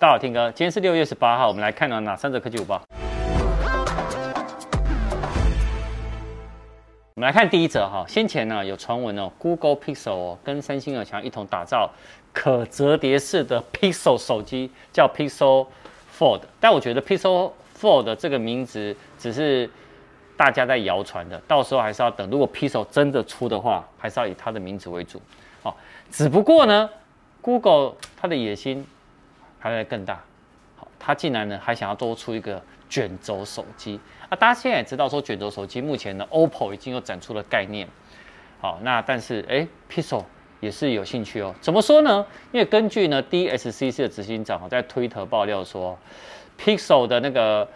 大家好，天哥，今天是六月十八号，我们来看到哪三则科技午报？我们来看第一则哈，先前呢有传闻哦，Google Pixel 哦跟三星呢想要一同打造可折叠式的 Pixel 手机，叫 Pixel Fold。但我觉得 Pixel Fold 这个名字只是大家在谣传的，到时候还是要等。如果 Pixel 真的出的话，还是要以它的名字为主。好，只不过呢，Google 它的野心。还会更大，好，他竟然呢还想要多出一个卷轴手机啊！大家现在也知道说卷轴手机目前呢，OPPO 已经有展出了概念，好，那但是哎，Pixel 也是有兴趣哦。怎么说呢？因为根据呢 DSCC 的执行长在推特爆料说，Pixel 的那个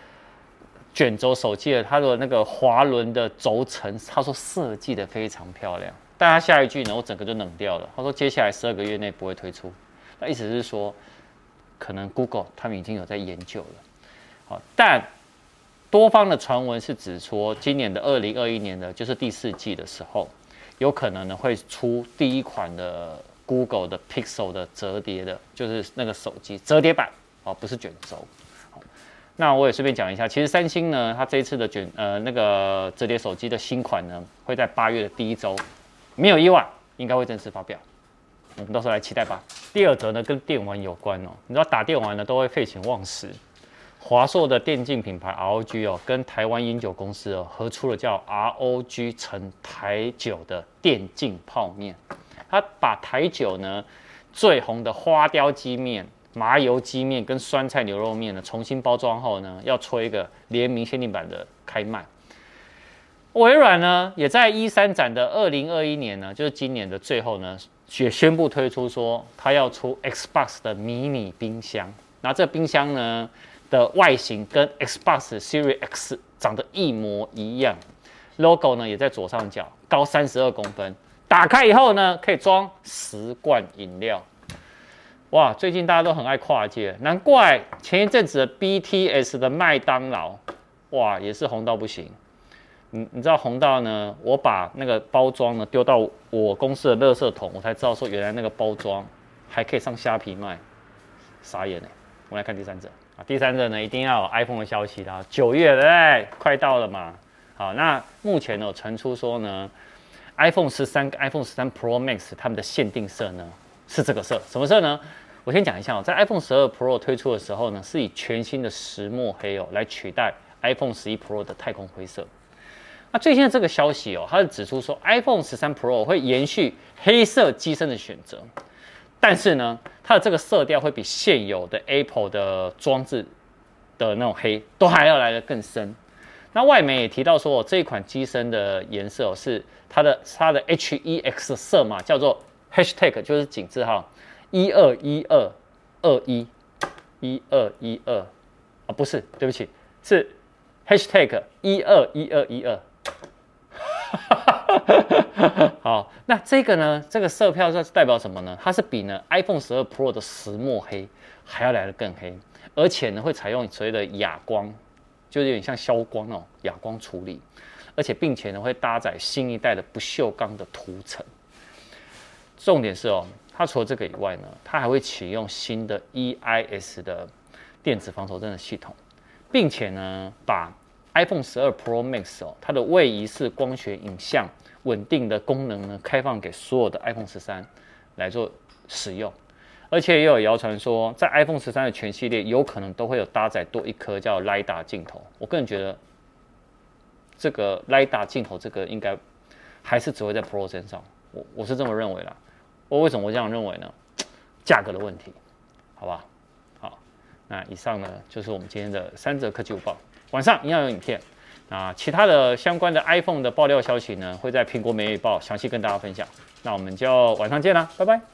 卷轴手机的它的那个滑轮的轴承，他说设计的非常漂亮。但他下一句呢，我整个就冷掉了。他说接下来十二个月内不会推出，那意思是说。可能 Google 他们已经有在研究了，好，但多方的传闻是指说，今年的二零二一年的就是第四季的时候，有可能呢会出第一款的 Google 的 Pixel 的折叠的，就是那个手机折叠版哦，不是卷轴。那我也顺便讲一下，其实三星呢，它这一次的卷呃那个折叠手机的新款呢，会在八月的第一周，没有意外，应该会正式发表。我们到时候来期待吧。第二则呢，跟电玩有关哦。你知道打电玩呢都会废寝忘食。华硕的电竞品牌 ROG 哦，跟台湾饮酒公司哦合出了叫 ROG 成台酒的电竞泡面。它把台酒呢最红的花雕鸡面、麻油鸡面跟酸菜牛肉面呢重新包装后呢，要出一个联名限定版的开卖。微软呢也在 E3 展的二零二一年呢，就是今年的最后呢。也宣布推出说，它要出 Xbox 的迷你冰箱。那这冰箱呢的外形跟 Xbox Series X 长得一模一样，logo 呢也在左上角，高三十二公分。打开以后呢，可以装十罐饮料。哇，最近大家都很爱跨界，难怪前一阵子的 BTS 的麦当劳，哇，也是红到不行。你你知道红到呢？我把那个包装呢丢到我公司的垃圾桶，我才知道说原来那个包装还可以上虾皮卖，傻眼呢。我们来看第三者啊，第三者呢一定要有 iPhone 的消息啦，九月对不对？快到了嘛。好，那目前呢传出说呢，iPhone 十三跟 iPhone 十三 Pro Max 它们的限定色呢是这个色，什么色呢？我先讲一下哦，在 iPhone 十二 Pro 推出的时候呢，是以全新的石墨黑哦来取代 iPhone 十一 Pro 的太空灰色。那最新的这个消息哦，它是指出说，iPhone 十三 Pro 会延续黑色机身的选择，但是呢，它的这个色调会比现有的 Apple 的装置的那种黑都还要来得更深。那外媒也提到说，这一款机身的颜色是它的它的 HEX 色码叫做 Hashtag，就是井字号一二一二二一一二一二啊，不是，对不起，是 Hashtag 一二一二一二。好，那这个呢？这个色票是代表什么呢？它是比呢 iPhone 十二 Pro 的石墨黑还要来得更黑，而且呢会采用所谓的哑光，就有点像消光哦，哑光处理，而且并且呢会搭载新一代的不锈钢的涂层。重点是哦，它除了这个以外呢，它还会启用新的 EIS 的电子防手震的系统，并且呢把 iPhone 十二 Pro Max 哦，它的位移式光学影像稳定的功能呢，开放给所有的 iPhone 十三来做使用，而且也有谣传说，在 iPhone 十三的全系列有可能都会有搭载多一颗叫 LiDAR 镜头。我个人觉得，这个 LiDAR 镜头这个应该还是只会在 Pro 身上，我我是这么认为啦。我为什么会这样认为呢？价格的问题，好吧？好，那以上呢就是我们今天的三则科技午报。晚上一样有影片，啊，其他的相关的 iPhone 的爆料消息呢，会在苹果每日报详细跟大家分享。那我们就晚上见啦，拜拜。